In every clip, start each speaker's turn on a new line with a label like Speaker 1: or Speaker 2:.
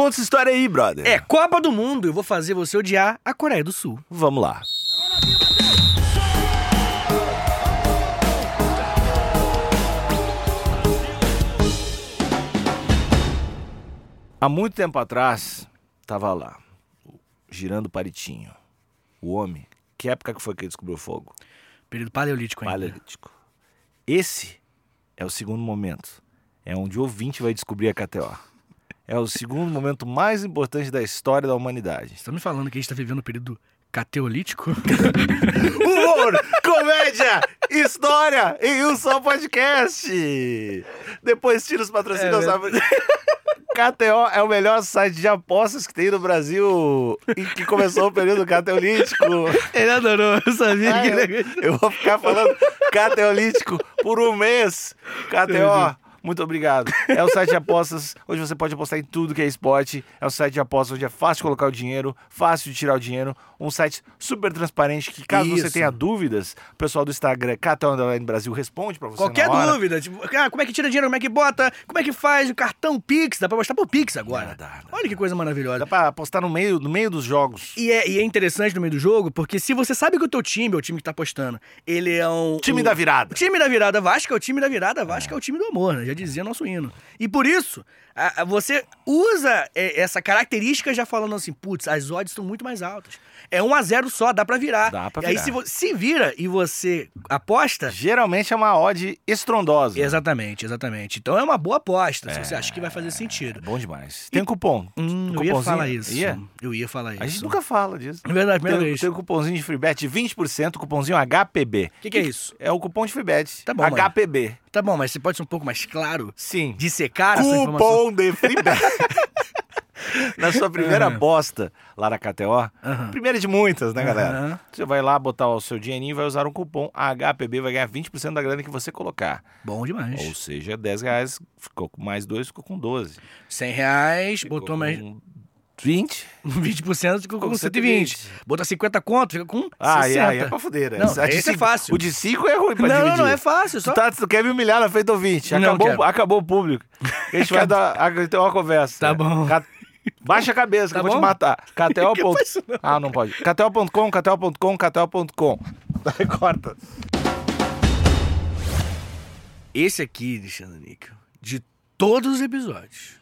Speaker 1: conta essa história aí, brother.
Speaker 2: É Copa do Mundo, eu vou fazer você odiar a Coreia do Sul.
Speaker 1: Vamos lá. Há muito tempo atrás, tava lá, girando o palitinho. O homem. Que época que foi que ele descobriu o fogo?
Speaker 2: Período paleolítico ainda.
Speaker 1: Paleolítico. Esse é o segundo momento. É onde o ouvinte vai descobrir a KTO. É o segundo momento mais importante da história da humanidade.
Speaker 2: Você tá me falando que a gente tá vivendo o período cateolítico?
Speaker 1: Humor, comédia, história em um só podcast. Depois tira os patrocínios.
Speaker 2: É?
Speaker 1: KTO é o melhor site de apostas que tem no Brasil e que começou o período cateolítico.
Speaker 2: Ele adorou, eu sabia
Speaker 1: Ah,
Speaker 2: que ele...
Speaker 1: eu vou ficar falando cateolítico por um mês. KTO, muito obrigado. É o site de apostas onde você pode apostar em tudo que é esporte. É o site de apostas onde é fácil colocar o dinheiro, fácil de tirar o dinheiro. Um site super transparente que, caso você
Speaker 2: Isso.
Speaker 1: tenha dúvidas, o pessoal do Instagram, Underline Brasil, responde pra você
Speaker 2: Qualquer dúvida, tipo, ah, como é que tira dinheiro, como é que bota, como é que faz o cartão Pix, dá pra mostrar pro Pix agora.
Speaker 1: Dá, dá, dá.
Speaker 2: Olha que coisa maravilhosa.
Speaker 1: Dá pra apostar no meio, no meio dos jogos.
Speaker 2: E é, e é interessante no meio do jogo, porque se você sabe que o teu time, o time que tá apostando, ele é um...
Speaker 1: Time
Speaker 2: um-
Speaker 1: da virada.
Speaker 2: Time da virada Vasco é o time da virada Vasco é, o time do amor, né? Já dizia nosso hino. E por isso, a- a- você usa é, essa característica já falando assim, putz, as odds estão muito mais altas. É 1 a 0 só, dá pra virar.
Speaker 1: Dá pra
Speaker 2: e aí
Speaker 1: virar.
Speaker 2: se, se vira e você aposta...
Speaker 1: Geralmente é uma odd estrondosa.
Speaker 2: Exatamente, exatamente. Então é uma boa aposta, se você acha que vai fazer sentido.
Speaker 1: É bom demais. Tem cupom.
Speaker 2: Hum, eu ia falar isso.
Speaker 1: Ia?
Speaker 2: Eu ia falar isso.
Speaker 1: A gente nunca fala disso.
Speaker 2: É verdade, primeira
Speaker 1: Tem,
Speaker 2: vez.
Speaker 1: tem o cupomzinho de FreeBet, 20%, cupomzinho HPB.
Speaker 2: O que, que é isso?
Speaker 1: É o cupom de FreeBet.
Speaker 2: Tá bom.
Speaker 1: HPB.
Speaker 2: Tá bom, mas você pode ser um pouco mais claro?
Speaker 1: Sim.
Speaker 2: Dissecar essa informação?
Speaker 1: Cupom de FreeBet. Na sua primeira
Speaker 2: Aham.
Speaker 1: aposta lá na KTO,
Speaker 2: Aham.
Speaker 1: primeira de muitas, né, galera?
Speaker 2: Aham.
Speaker 1: Você vai lá botar o seu dinheirinho e vai usar um cupom HPB, vai ganhar 20% da grana que você colocar.
Speaker 2: Bom demais.
Speaker 1: Ou seja, 10 reais, ficou com mais dois, ficou com 12.
Speaker 2: 100 reais,
Speaker 1: Ficou
Speaker 2: botou mais
Speaker 1: 20.
Speaker 2: 20%, ficou com
Speaker 1: com
Speaker 2: 120.
Speaker 1: 120.
Speaker 2: Botou 50 conto, fica com
Speaker 1: Ah,
Speaker 2: 60.
Speaker 1: aí, aí é pra fuder, né?
Speaker 2: Não,
Speaker 1: de
Speaker 2: esse é fácil.
Speaker 1: O de 5 é ruim pra
Speaker 2: Não,
Speaker 1: dividir.
Speaker 2: não, é fácil. Só...
Speaker 1: Tu, tá, tu quer me humilhar na frente do ouvinte.
Speaker 2: Não
Speaker 1: Acabou, acabou o público. A gente vai dar, a- ter uma conversa.
Speaker 2: Tá bom.
Speaker 1: Ca- Baixa a cabeça que
Speaker 2: Tá
Speaker 1: eu vou te matar.
Speaker 2: Que isso, não?
Speaker 1: Ah, não pode. KTO.com, KTO.com, KTO.com. Corta.
Speaker 2: Esse aqui, Alexandre Níquel, de todos os episódios,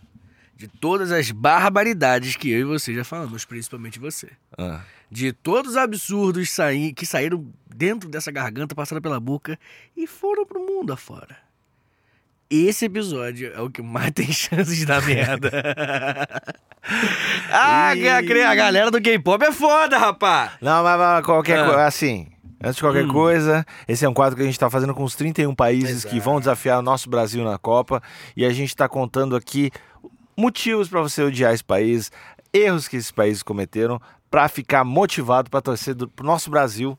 Speaker 2: de todas as barbaridades que eu e você já falamos, principalmente você,
Speaker 1: Ah.
Speaker 2: de todos os absurdos saí, que saíram dentro dessa garganta, passaram pela boca e foram pro mundo afora. Esse episódio é o que mais tem chances de dar merda. ah,
Speaker 1: Ih.
Speaker 2: a, a galera do K-pop é foda, rapá!
Speaker 1: Não, mas, mas qualquer
Speaker 2: Ah.
Speaker 1: coisa, assim, antes de qualquer
Speaker 2: Hum.
Speaker 1: coisa, esse é um quadro que a gente tá fazendo com os 31 países que
Speaker 2: Exato.
Speaker 1: vão desafiar o nosso Brasil na Copa, e a gente tá contando aqui motivos pra você odiar esse país, erros que esses países cometeram, pra ficar motivado pra torcer do, pro nosso Brasil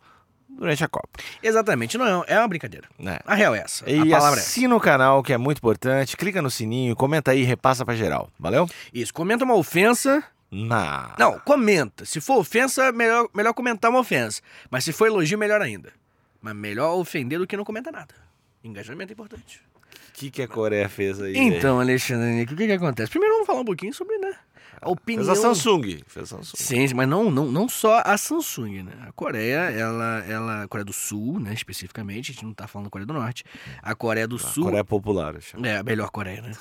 Speaker 1: durante a Copa,
Speaker 2: Exatamente, não é, é uma brincadeira.
Speaker 1: né?
Speaker 2: A real é essa.
Speaker 1: E
Speaker 2: a palavra é
Speaker 1: assina o canal, que é muito importante, clica no sininho, comenta aí, repassa pra geral, valeu?
Speaker 2: Isso, comenta uma ofensa.
Speaker 1: Na...
Speaker 2: Não, comenta. Se for ofensa, melhor, melhor comentar uma ofensa. Mas se for elogio, melhor ainda. Mas melhor ofender do que não comentar nada. Engajamento é importante.
Speaker 1: O que, que a Coreia fez aí?
Speaker 2: Então, Alexandre, Nico, o que, que acontece? Primeiro vamos falar um pouquinho sobre, né? A opinião.
Speaker 1: Fez a Samsung. Fez a Samsung.
Speaker 2: Sim, mas não, não, não só a Samsung, né? A Coreia, ela, ela. A Coreia do Sul, né? Especificamente, a gente não tá falando da Coreia do Norte. A Coreia do
Speaker 1: A
Speaker 2: Sul.
Speaker 1: Coreia Popular, eu chamo.
Speaker 2: É, a melhor Coreia, né?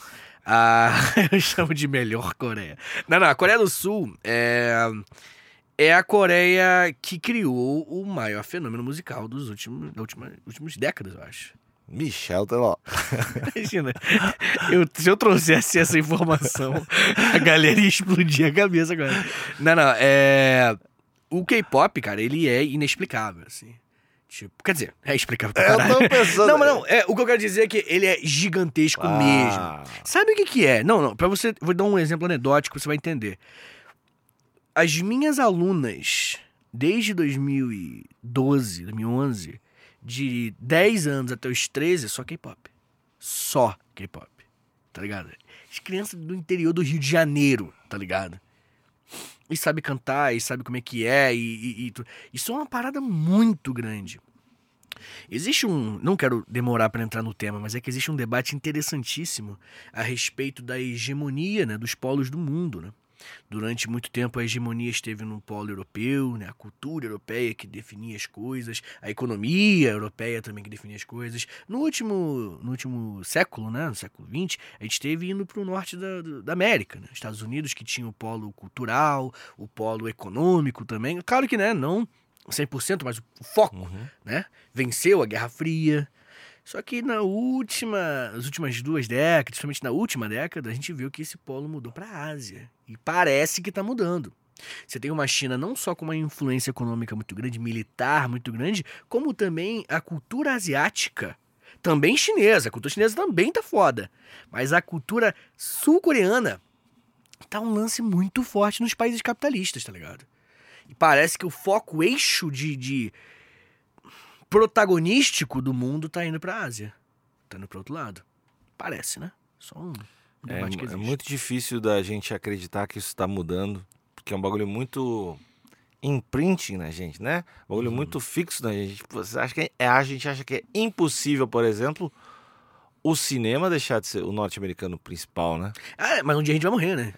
Speaker 2: A... Eu chamo de melhor Coreia. Não, não, a Coreia do Sul é... é a Coreia que criou o maior fenômeno musical dos últimos, última, últimos décadas, eu acho.
Speaker 1: Michel Teló.
Speaker 2: Imagina, eu, se eu trouxesse essa informação, a galera ia explodir a cabeça agora. Não, não, é... O K-pop, cara, ele é inexplicável, assim. Tipo, quer dizer, é explicável pra
Speaker 1: Eu
Speaker 2: caralho.
Speaker 1: tô pensando-
Speaker 2: Não, mas não, é, o que eu quero dizer é que ele é gigantesco mesmo.
Speaker 1: Ah.
Speaker 2: Sabe o que que é? Não, não, pra você, vou dar um exemplo anedótico, você vai entender. As minhas alunas, desde 2012, 2011, de 10 anos até os 13, só K-pop. Só K-pop, tá ligado? As crianças do interior do Rio de Janeiro, tá ligado? E sabe cantar, e sabe como é que é, e, e- e isso é uma parada muito grande. Existe um. Não quero demorar para entrar no tema, mas é que existe um debate interessantíssimo a respeito da hegemonia né, dos polos do mundo. Né? Durante muito tempo a hegemonia esteve no polo europeu, né? a cultura europeia que definia as coisas, a economia europeia também que definia as coisas. No último, no último século, né? no século XX, a gente esteve indo para o norte da, da América, né? Estados Unidos que tinha o polo cultural, o polo econômico também. Claro que né, não 100%, mas o foco,
Speaker 1: Uhum.
Speaker 2: né? Venceu a Guerra Fria. Só que na última, nas últimas duas décadas, principalmente na última década, a gente viu que esse polo mudou para a Ásia. E parece que está mudando. Você tem uma China não só com uma influência econômica muito grande, militar muito grande, como também a cultura asiática. Também chinesa. A cultura chinesa também tá foda. Mas a cultura sul-coreana tá um lance muito forte nos países capitalistas, tá ligado? E parece que o foco, o eixo de, de protagonístico do mundo tá indo pra Ásia. Tá indo pro outro lado. Parece, né? Só um
Speaker 1: É,
Speaker 2: debate que
Speaker 1: é
Speaker 2: existe.
Speaker 1: muito difícil da gente acreditar que isso está mudando, porque é um bagulho muito imprinting na gente, né? Um bagulho
Speaker 2: Uhum.
Speaker 1: muito fixo na gente. Tipo, Você acha que é, a gente acha que é impossível, por exemplo, o cinema deixar de ser o norte-americano principal, né?
Speaker 2: Ah, mas um dia a gente vai morrer, né?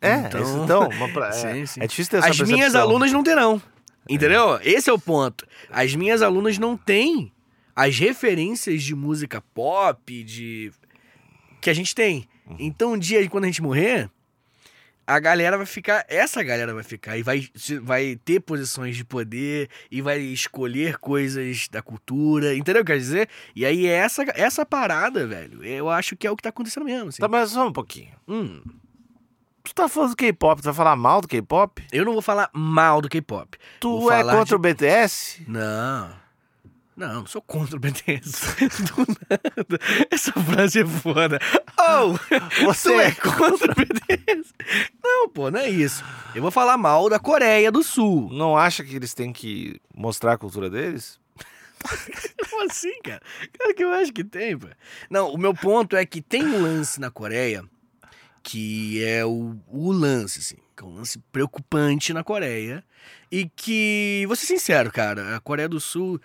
Speaker 1: É,
Speaker 2: Então-
Speaker 1: então, pra- é,
Speaker 2: Sim, sim.
Speaker 1: é difícil ter essa
Speaker 2: As minhas
Speaker 1: percepção.
Speaker 2: alunas não terão. Entendeu? Esse é o ponto. As minhas alunas não têm as referências de música pop, de. que a gente tem.
Speaker 1: Uhum.
Speaker 2: Então, um dia, quando a gente morrer, a galera vai ficar. Essa galera vai ficar e vai, vai ter posições de poder e vai escolher coisas da cultura. Entendeu o que eu quero dizer? E aí, essa, essa parada, velho, eu acho que é o que tá acontecendo mesmo. Assim.
Speaker 1: Tá, mas só um pouquinho.
Speaker 2: Hum.
Speaker 1: Tu tá falando do K-pop, tu vai falar mal do K-pop?
Speaker 2: Eu não vou falar mal do K-pop.
Speaker 1: Tu
Speaker 2: Vou
Speaker 1: é contra
Speaker 2: de-
Speaker 1: o BTS?
Speaker 2: Não. Não, não sou contra o BTS. Do nada. Essa frase é foda. Oh,
Speaker 1: Você
Speaker 2: é
Speaker 1: é
Speaker 2: contra o BTS? Não, pô, não é isso. Eu vou falar mal da Coreia do Sul.
Speaker 1: Não acha que eles têm que mostrar a cultura deles?
Speaker 2: Como assim, cara? Cara, que eu acho que tem, pô. Não, o meu ponto é que tem um lance na Coreia que é o, o lance, assim. Que é um lance preocupante na Coreia. E que, vou ser sincero, cara, a Coreia do Sul,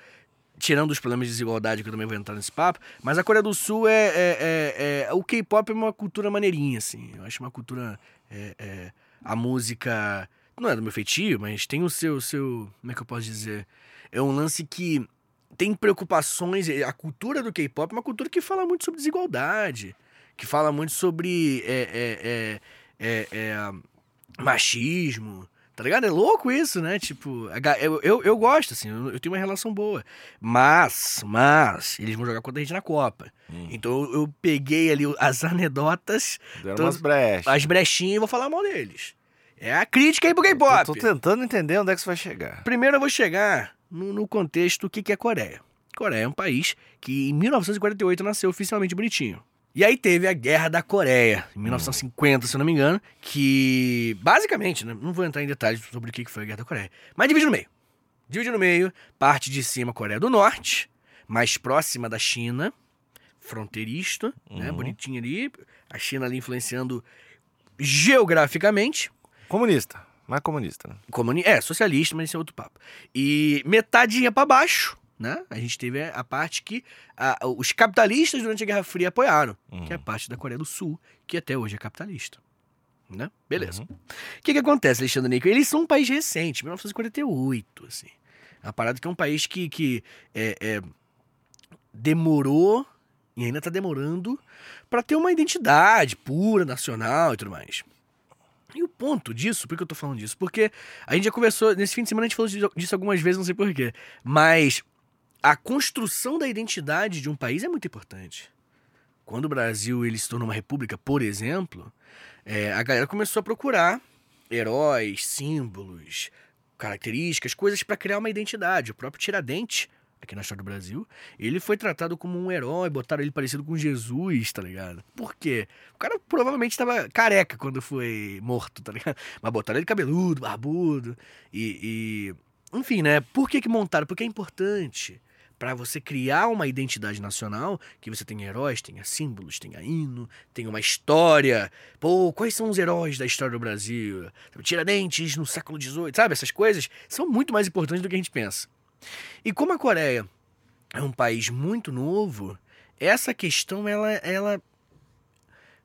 Speaker 2: tirando os problemas de desigualdade, que eu também vou entrar nesse papo, mas a Coreia do Sul é. é- é- é- o K-pop é uma cultura maneirinha, assim. Eu acho uma cultura. é- é- a música. Não é do meu feitio, mas tem o seu, seu. Como é que eu posso dizer? É um lance que tem preocupações. A cultura do K-pop é uma cultura que fala muito sobre desigualdade, que fala muito sobre é, é, é, é, é, machismo. Tá ligado? É louco isso, né? Tipo, eu, eu, eu gosto, assim, eu, tenho uma relação boa. Mas, mas, eles vão jogar contra a gente na Copa.
Speaker 1: Hum.
Speaker 2: Então eu, eu peguei ali as anedotas,
Speaker 1: Deram umas brechas.
Speaker 2: as brechinhas e vou falar mal deles. É a crítica aí pro K-pop.
Speaker 1: Eu tô tentando entender onde é que você vai chegar.
Speaker 2: Primeiro eu vou chegar no, no contexto do que, que é Coreia. Coreia é um país que em 1948 nasceu oficialmente bonitinho. E aí teve a Guerra da Coreia, em 1950, se eu não me engano, que basicamente, né, não vou entrar em detalhes sobre o que foi a Guerra da Coreia, mas divide no meio. Divide no meio, parte de cima Coreia do Norte, mais próxima da China, fronteirista, né,
Speaker 1: Uhum.
Speaker 2: bonitinha ali, a China ali influenciando geograficamente,
Speaker 1: Comunista. Mais comunista, né?
Speaker 2: Comuni é, socialista, mas esse é outro papo. E metadinha pra baixo, né? A gente teve a parte que a- os capitalistas durante a Guerra Fria apoiaram, que é a parte da Coreia do Sul, que até hoje é capitalista. Né? Beleza. O que que acontece, Alexandre Nico? Eles são um país recente, 1948, assim. É uma parada que é um país que, que é, é, demorou e ainda tá demorando pra ter uma identidade pura, nacional e tudo mais. E o ponto disso, por que eu tô falando disso? Porque a gente já conversou, nesse fim de semana a gente falou disso algumas vezes, não sei porquê. Mas a construção da identidade de um país é muito importante. Quando o Brasil ele se tornou uma república, por exemplo, é, a galera começou a procurar heróis, símbolos, características, coisas para criar uma identidade. O próprio Tiradentes, aqui na história do Brasil, ele foi tratado como um herói, botaram ele parecido com Jesus, tá ligado? Por quê? O cara provavelmente estava careca quando foi morto, tá ligado? Mas botaram ele cabeludo, barbudo e, e... enfim, né? Por que que montaram? Porque é importante para você criar uma identidade nacional, que você tenha heróis, tenha símbolos, tenha hino, tenha uma história. Pô, quais são os heróis da história do Brasil? Tiradentes no século XVIII, sabe? Essas coisas são muito mais importantes do que a gente pensa. E como a Coreia é um país muito novo, essa questão ela, ela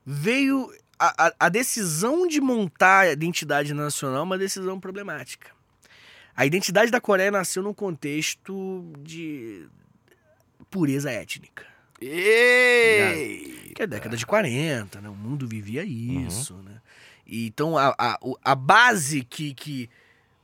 Speaker 2: veio a, a- a decisão de montar a identidade nacional é uma decisão problemática. A identidade da Coreia nasceu num contexto de pureza étnica.
Speaker 1: Ei!
Speaker 2: Que é a década de 40, né? O mundo vivia isso, né? E Então, a, a, a base que, que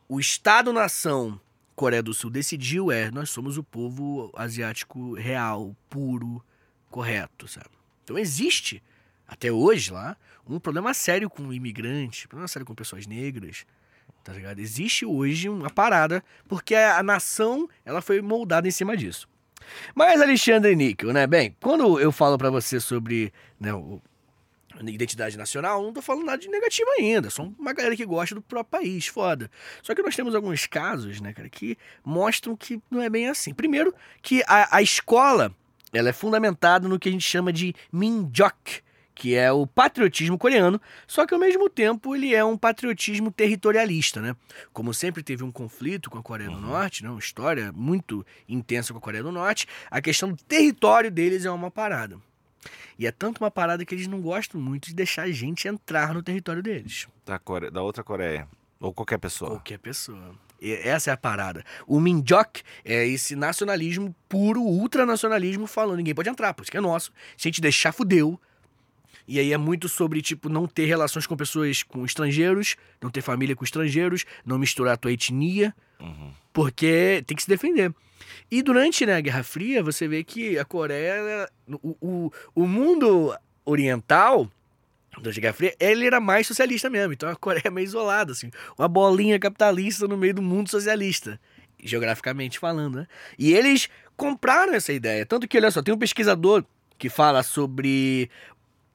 Speaker 2: o Estado-nação Coreia do Sul decidiu é nós somos o povo asiático real, puro, correto, sabe? Então existe, até hoje lá, um problema sério com imigrantes, problema sério com pessoas negras, tá ligado? Existe hoje uma parada, porque a, nação, ela foi moldada em cima disso. Mas Alexandre Níquel, né? Bem, quando eu falo pra você sobre né, o- a identidade nacional, não tô falando nada de negativo ainda. Só uma galera que gosta do próprio país, foda. Só que nós temos alguns casos, né, cara, que mostram que não é bem assim. Primeiro, que a, a escola, ela é fundamentada no que a gente chama de Minjok, que é o patriotismo coreano, só que ao mesmo tempo ele é um patriotismo territorialista, né? Como sempre teve um conflito com a Coreia do Norte, né? uma história muito intensa com a Coreia do Norte, a questão do território deles é uma parada. E é tanto uma parada que eles não gostam muito de deixar a gente entrar no território deles.
Speaker 1: Da, Core... da outra Coreia. Ou qualquer pessoa.
Speaker 2: Qualquer pessoa. E essa é a parada. O Minjok é esse nacionalismo puro, ultranacionalismo, falando ninguém pode entrar, por isso que é nosso. Se a gente deixar, fudeu. E aí é muito sobre, tipo, não ter relações com pessoas, com estrangeiros, não ter família com estrangeiros, não misturar a tua etnia,
Speaker 1: Uhum.
Speaker 2: porque tem que se defender. E durante né, a Guerra Fria, você vê que a Coreia, o, o, o mundo oriental, durante a Guerra Fria, ele era mais socialista mesmo. Então a Coreia é meio isolada, assim. Uma bolinha capitalista no meio do mundo socialista. Geograficamente falando, né? E eles compraram essa ideia. Tanto que, olha só, tem um pesquisador que fala sobre.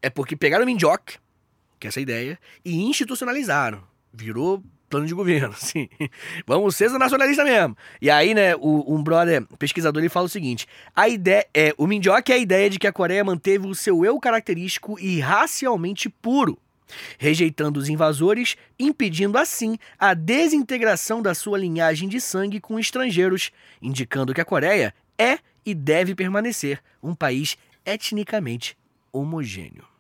Speaker 2: É porque pegaram o Minjok, que é essa ideia, e institucionalizaram. Virou plano de governo, assim. Vamos ser nacionalista mesmo. E aí, né, o, um brother pesquisador ele fala o seguinte: a ideia é o Minjok é a ideia de que a Coreia manteve o seu eu característico e racialmente puro, rejeitando os invasores, impedindo assim a desintegração da sua linhagem de sangue com estrangeiros, indicando que a Coreia é e deve permanecer um país etnicamente homogêneo.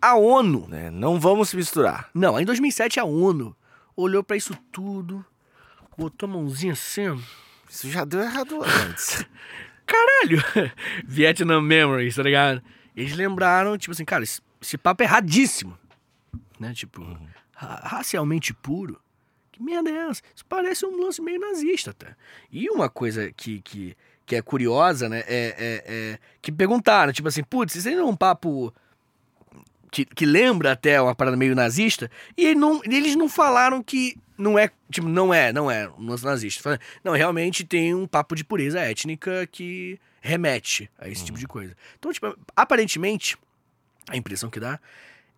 Speaker 2: A ONU
Speaker 1: É, não vamos se misturar.
Speaker 2: não, em 2007 a ONU olhou pra isso tudo, botou a mãozinha assim.
Speaker 1: Isso já deu errado antes.
Speaker 2: Caralho! Vietnam Memories, tá ligado? Eles lembraram, tipo assim, cara, esse, esse papo é erradíssimo. Né? Tipo, ra- racialmente puro. Que merda é essa? Isso parece um lance meio nazista até. E uma coisa que, que, que é curiosa, né? É, é, é que perguntaram, tipo assim, putz, isso aí não é um papo que, lembra até uma parada meio nazista, e ele não- eles não falaram que não é, tipo, não é, não é um lance nazista. Não, realmente tem um papo de pureza étnica que remete a esse tipo de coisa. Então, tipo, aparentemente, a impressão que dá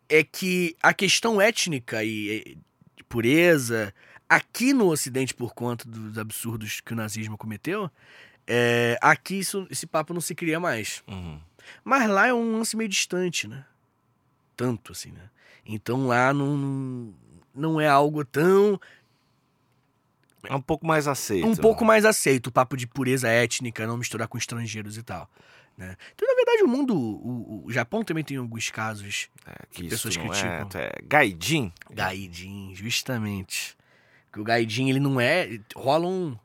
Speaker 2: é que a questão étnica e e pureza aqui no Ocidente, por conta dos absurdos que o nazismo cometeu, é, aqui isso- esse papo não se cria mais.
Speaker 1: Uhum.
Speaker 2: Mas lá é um lance meio distante, né? Tanto assim, né? Então lá não, não, é algo tão.
Speaker 1: É um pouco mais aceito.
Speaker 2: um pouco mais aceito o papo de pureza étnica, não misturar com estrangeiros e tal. Né? Então, na verdade, o mundo. O, o Japão também tem alguns casos.
Speaker 1: É, que
Speaker 2: pessoas
Speaker 1: isso não
Speaker 2: criticam.
Speaker 1: É, é gaidin.
Speaker 2: Gaidin, justamente. Que o Gaidin, ele não é. Rola um.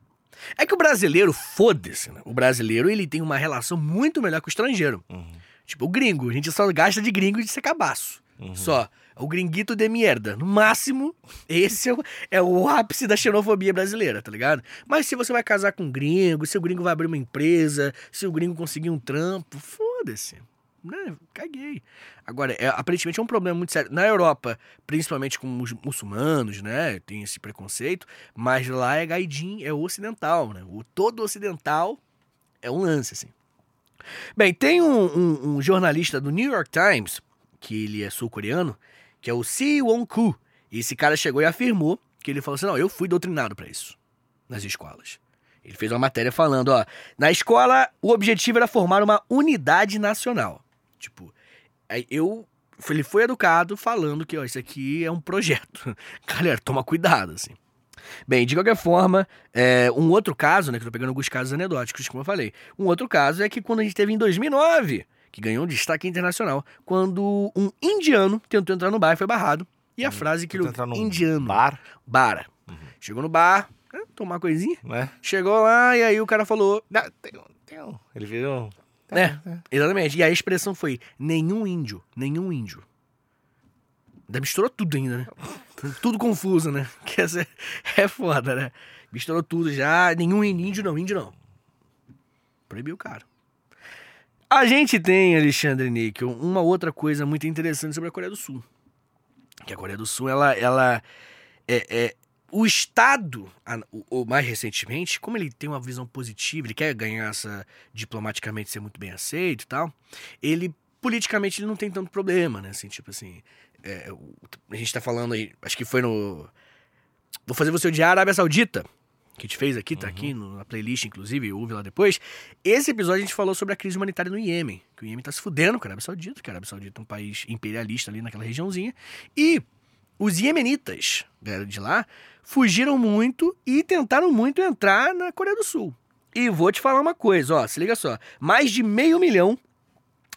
Speaker 2: É que o brasileiro, foda-se, né? O brasileiro, ele tem uma relação muito melhor com o estrangeiro.
Speaker 1: Uhum.
Speaker 2: Tipo, o gringo. A gente só gasta de gringo de ser cabaço.
Speaker 1: Uhum.
Speaker 2: Só. O gringuito de merda. No máximo, esse é o, é o ápice da xenofobia brasileira, tá ligado? Mas se você vai casar com um gringo, se o gringo vai abrir uma empresa, se o gringo conseguir um trampo, foda-se. Né? Caguei. Agora, é, aparentemente é um problema muito sério. Na Europa, principalmente com os muçulmanos, né? Tem esse preconceito. Mas lá é gaidin, é ocidental, né? O todo ocidental é um lance, assim. Bem, tem um, um- um jornalista do New York Times, que ele é sul-coreano, que é o Si Won-koo. E esse cara chegou e afirmou que ele falou assim: não, eu fui doutrinado pra isso, nas escolas. Ele fez uma matéria falando, ó, na escola o objetivo era formar uma unidade nacional. Tipo, eu ele foi educado falando que, ó, isso aqui é um projeto. Galera, toma cuidado, assim. Bem, de qualquer forma, é, um outro caso, né, que eu tô pegando alguns casos anedóticos, como eu falei. Um outro caso é que quando a gente teve em 2009, que ganhou destaque internacional quando um indiano tentou entrar no bar e foi barrado. E a frase que ele
Speaker 1: num
Speaker 2: indiano
Speaker 1: Bar,
Speaker 2: bara. Chegou no bar, tomar uma coisinha.
Speaker 1: né?
Speaker 2: Chegou lá e aí o cara falou,
Speaker 1: um- um. Ele virou.
Speaker 2: É, exatamente. E a expressão foi nenhum índio, nenhum índio. Ainda misturou tudo ainda, né? Tudo confuso, né? Que é, foda, né? Misturou tudo já. Nenhum índio não, índio não. Proibiu o cara. A gente tem, Alexandre Níquel, uma outra coisa muito interessante sobre a Coreia do Sul. Que a Coreia do Sul, ela, ela é, é o Estado, o mais recentemente, como ele tem uma visão positiva, ele quer ganhar essa diplomaticamente ser muito bem aceito e tal, ele politicamente ele não tem tanto problema, né? Assim, tipo assim, é, a gente tá falando aí, acho que foi no Vou fazer você odiar a Arábia Saudita, que a gente fez aqui, tá aqui no- na playlist, inclusive, ouve lá depois. Esse episódio a gente falou sobre a crise humanitária no Iêmen, que o Iêmen tá se fudendo com a Arábia Saudita, porque a Arábia Saudita é um país imperialista ali naquela regiãozinha. E os iemenitas, galera de lá, fugiram muito e tentaram muito entrar na Coreia do Sul. E vou te falar uma coisa, ó, se liga só. Mais de meio milhão.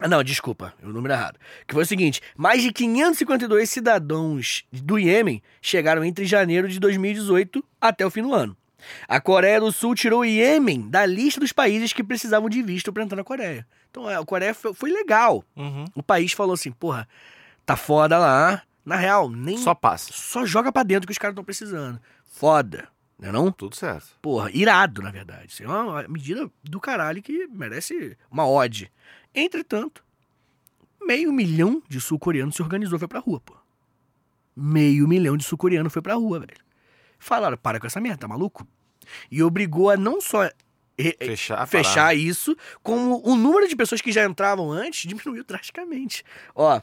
Speaker 2: Ah, não, desculpa, o número errado. Que foi o seguinte: mais de 552 cidadãos do Iêmen chegaram entre janeiro de 2018 até o fim do ano. A Coreia do Sul tirou o Iêmen da lista dos países que precisavam de visto para entrar na Coreia. Então a Coreia foi, foi legal.
Speaker 1: Uhum.
Speaker 2: O país falou assim: porra, tá foda lá. Na real, nem.
Speaker 1: Só passa.
Speaker 2: Só joga pra dentro que os caras estão precisando. Foda. Não é não?
Speaker 1: Tudo certo.
Speaker 2: Porra, irado, na verdade. Isso é uma medida do caralho que merece uma ode. Entretanto, meio milhão de sul-coreanos se organizou e foi pra rua, pô. Meio milhão de sul-coreanos foi pra rua, velho. Falaram, para com essa merda, tá maluco? E obrigou a não só re-
Speaker 1: Fechar.
Speaker 2: fechar isso, como o número de pessoas que já entravam antes diminuiu drasticamente. Ó,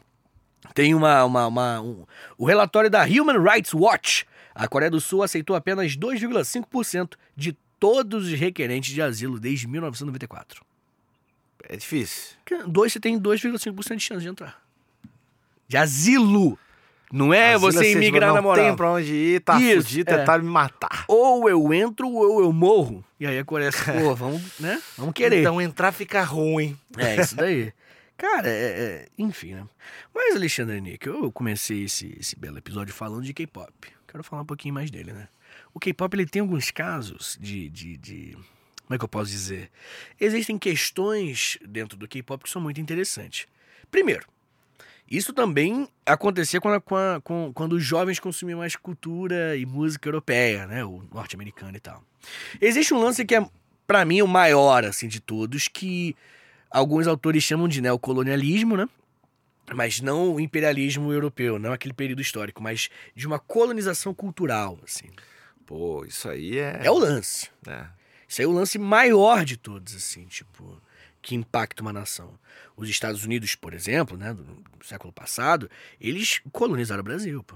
Speaker 2: tem uma, uma, uma- um- o relatório da Human Rights Watch. A Coreia do Sul aceitou apenas 2,5% de todos os requerentes de asilo desde 1994.
Speaker 1: É difícil.
Speaker 2: Que Dois, você tem 2,5% de chance de entrar. De asilo! Não é
Speaker 1: Asilo
Speaker 2: você
Speaker 1: assim,
Speaker 2: imigrar na
Speaker 1: Não
Speaker 2: moral.
Speaker 1: tem pra onde ir, tá
Speaker 2: Isso,
Speaker 1: fudido,
Speaker 2: é.
Speaker 1: tentaram me matar.
Speaker 2: Ou eu entro ou eu morro. E aí a Coreia, pô, vamos, né? Vamos querer.
Speaker 1: Então entrar fica ruim.
Speaker 2: É, isso daí. Cara, é, é- enfim, né? Mas, Alexandre Nick, eu comecei esse, esse belo episódio falando de K-pop. Quero falar um pouquinho mais dele, né? O K-pop, ele tem alguns casos de, de, de... Como é que eu posso dizer? Existem questões dentro do K-pop que são muito interessantes. Primeiro, isso também acontecia quando, quando, quando- os jovens consumiam mais cultura e música europeia, né? O norte-americano e tal. Existe um lance que é, pra mim, o maior, assim, de todos, que alguns autores chamam de neocolonialismo, né? Mas não o imperialismo europeu, não aquele período histórico, mas de uma colonização cultural, assim.
Speaker 1: Pô, isso aí é.
Speaker 2: É o lance.
Speaker 1: É.
Speaker 2: Isso aí é o lance maior de todos, assim, tipo, que impacta uma nação. Os Estados Unidos, por exemplo, né, do, século passado, eles colonizaram o Brasil, pô.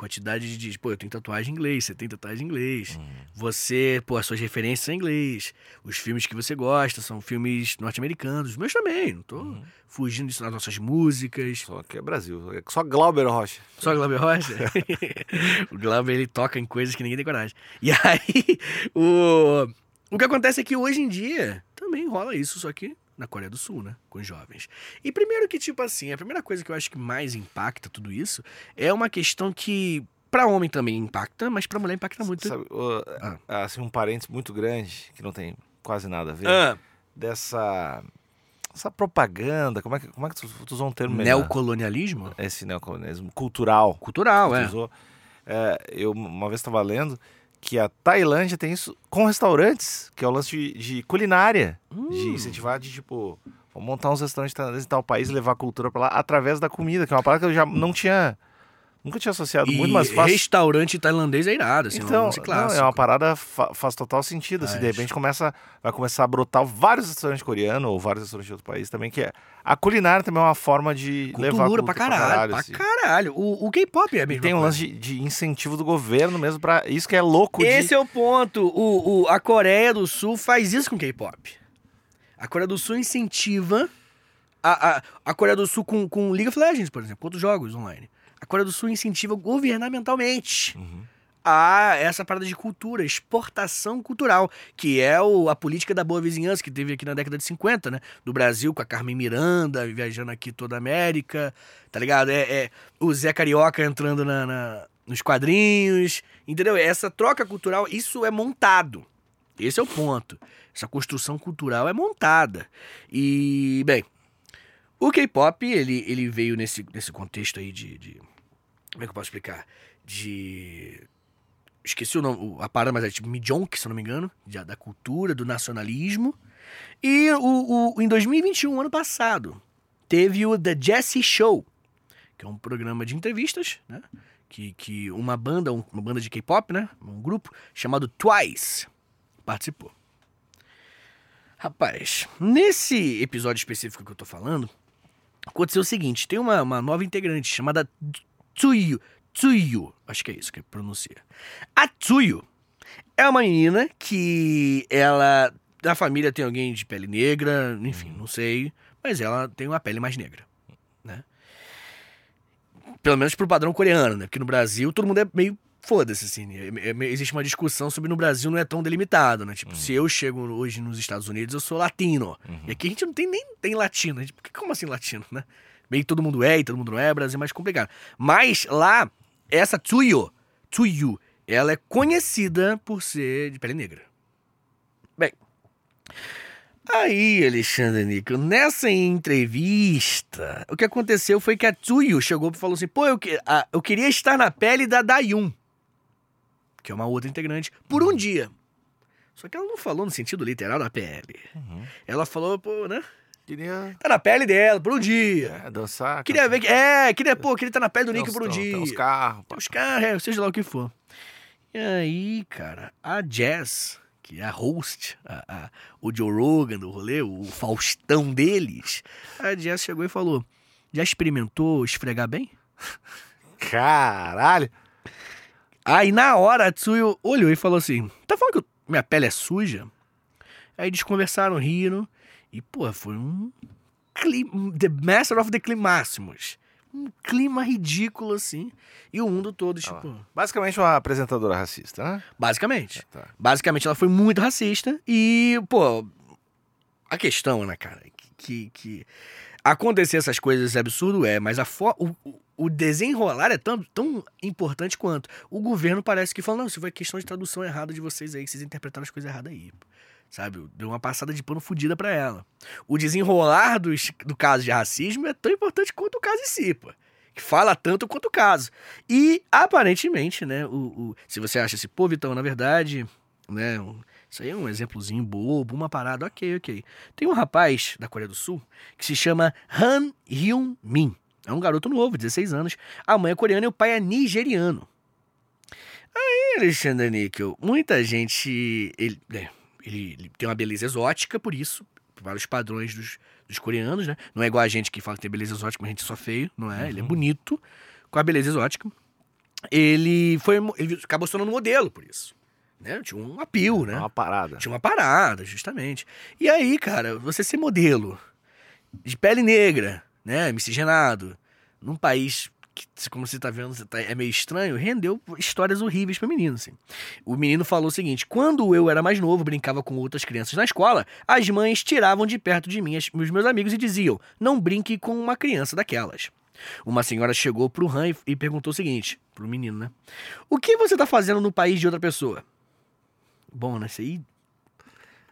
Speaker 2: Quantidade de, pô, eu tenho tatuagem em inglês, você tem tatuagem em inglês. Você, pô, as suas referências são em inglês. Os filmes que você gosta são filmes norte-americanos. Os meus também, não tô fugindo disso nas nossas músicas.
Speaker 1: Só que é Brasil. É só Glauber Rocha.
Speaker 2: Só Glauber Rocha? o Glauber, ele toca em coisas que ninguém tem coragem. E aí, o, o que acontece é que hoje em dia também rola isso, só que na Coreia do Sul, né? Com os jovens. E primeiro que, tipo assim, a primeira coisa que eu acho que mais impacta tudo isso é uma questão que pra homem também impacta, mas pra mulher impacta muito.
Speaker 1: Sabe, o-
Speaker 2: Ah.
Speaker 1: assim, um parênteses muito grande, que não tem quase nada a ver,
Speaker 2: Ah,
Speaker 1: dessa essa propaganda, como é que, como é que tu, tu usou um termo melhor?
Speaker 2: neocolonialismo?
Speaker 1: Esse neocolonialismo cultural.
Speaker 2: Cultural, é.
Speaker 1: usou. É, eu uma vez estava lendo que a Tailândia tem isso com restaurantes, que é o lance de, de culinária, de
Speaker 2: Hum.
Speaker 1: incentivar de tipo, vamos montar uns restaurantes tailandeses em tal país e levar a cultura pra lá através da comida, que é uma parada que eu já não tinha, nunca tinha associado
Speaker 2: E
Speaker 1: muito, mas faz
Speaker 2: restaurante tailandês é irado, assim, é um
Speaker 1: então,
Speaker 2: lance
Speaker 1: não, é uma parada fa- faz total sentido. Assim, de
Speaker 2: Faz.
Speaker 1: repente começa, vai começar a brotar vários restaurantes coreanos ou vários restaurantes de outro país também, que é a culinária também é uma forma de levar a
Speaker 2: Cultura
Speaker 1: cultura
Speaker 2: pra caralho, pra
Speaker 1: assim.
Speaker 2: caralho. O, o K-pop é mesmo.
Speaker 1: tem um lance de, de incentivo do governo mesmo para isso que é louco
Speaker 2: Esse
Speaker 1: de
Speaker 2: é o ponto. O, o- a Coreia do Sul faz isso com K-pop. A Coreia do Sul incentiva a, a, a Coreia do Sul com, com League of Legends, por exemplo, outros jogos online. A Coreia do Sul incentiva governamentalmente
Speaker 1: Uhum.
Speaker 2: a essa parada de cultura, exportação cultural, que é o, a política da boa vizinhança que teve aqui na década de 50, né? Do Brasil, com a Carmen Miranda, viajando aqui toda a América, tá ligado? É, é o Zé Carioca entrando na, na- nos quadrinhos, entendeu? Essa troca cultural, isso é montado. Esse é o ponto. Essa construção cultural é montada. E, bem, o K-pop, ele, ele veio nesse, nesse contexto aí de, de- Como é que eu posso explicar? De. Esqueci o nome, a parada, mas é tipo Mijonk, se eu não me engano, de- da cultura, do nacionalismo. E o, o, em 2021, ano passado, teve o The Jesse Show, que é um programa de entrevistas, né? Que, que uma banda, um- uma banda de K-pop, né? Um grupo chamado Twice participou. Rapaz, nesse episódio específico que eu tô falando, aconteceu o seguinte: tem uma, uma nova integrante chamada Tsuyu. Tsuyu, acho que é isso que pronuncia. A Tsuyu é uma menina que ela. Da família tem alguém de pele negra, enfim, não sei. Mas ela tem uma pele mais negra, né? Pelo menos pro padrão coreano, né? Porque no Brasil todo mundo é meio foda-se, assim. É- é- existe uma discussão sobre no Brasil não é tão delimitado, né? Tipo, se eu chego hoje nos Estados Unidos, eu sou latino. E aqui a gente não tem nem tem latino. né? Como assim latino, né? Meio que todo mundo é e todo mundo não é, Brasil é mais complicado. Mas lá, essa Tsuyo, Tsuyu, ela é conhecida por ser de pele negra. Bem, aí, Alexandre Nico, nessa entrevista, o que aconteceu foi que a Tsuyu chegou e falou assim: pô, eu, que- a- eu queria estar na pele da Dayun, que é uma outra integrante, por um dia. Só que ela não falou no sentido literal da pele.
Speaker 1: Uhum.
Speaker 2: Ela falou, pô, né?
Speaker 1: Queria
Speaker 2: Tá na pele dela por um dia.
Speaker 1: é, dançar.
Speaker 2: Queria ver que. É, queria, pô, queria estar na pele do Nick por um dia.
Speaker 1: Tem uns carros.
Speaker 2: Os caras, é, seja lá o que for. E aí, cara, a Jazz, que é a host, a- a- o Joe Rogan do rolê, o Faustão deles, a Jazz chegou e falou: Já experimentou esfregar bem?
Speaker 1: Caralho.
Speaker 2: Aí na hora a Tsuyo olhou e falou assim: Tá falando que minha pele é suja? Aí eles conversaram, riram, e pô, foi um. Clima, the Master of the Climáximos. Um clima ridículo assim. E o mundo todo,
Speaker 1: Ah
Speaker 2: tipo.
Speaker 1: Basicamente uma apresentadora racista, né?
Speaker 2: Basicamente.
Speaker 1: Tá.
Speaker 2: Basicamente, ela foi muito racista e, pô, a questão, né, cara, que, que, que acontecer essas coisas é absurdo, é, mas a fo- o, o- desenrolar é tão, tão importante quanto. O governo parece que falou, não, isso foi questão de tradução errada de vocês aí, que vocês interpretaram as coisas erradas aí. pô." Sabe? Deu uma passada de pano fodida pra ela. O desenrolar dos, do caso de racismo é tão importante quanto o caso em si, pô. Que fala tanto quanto o caso. E, aparentemente, né, o, o- se você acha assim, pô, Vitão, na verdade, né, um- isso aí é um exemplozinho bobo, uma parada, ok, ok. Tem um rapaz da Coreia do Sul que se chama Han Hyun Min. É um garoto novo, 16 anos. A mãe é coreana e o pai é nigeriano. Aí, Alexandre Níquel, muita gente. Ele, né, ele, ele tem uma beleza exótica, por isso, para os padrões dos, dos coreanos, né? Não é igual a gente que fala que tem beleza exótica, mas a gente é só feio, não é? Ele é bonito, com a beleza exótica. Ele foi. Ele acabou se tornando modelo por isso. Né? Tinha um apio, né?
Speaker 1: É uma parada.
Speaker 2: Tinha uma parada, justamente. E aí, cara, você ser modelo de pele negra, né, miscigenado, num país que, como você tá vendo, tá- é meio estranho, rendeu histórias horríveis pro menino, assim. O menino falou o seguinte: quando eu era mais novo, brincava com outras crianças na escola, as mães tiravam de perto de mim os meus amigos e diziam: não brinque com uma criança daquelas. Uma senhora chegou pro Han e, e perguntou o seguinte, pro menino, né? O que você tá fazendo no país de outra pessoa? Bom, né? Isso aí.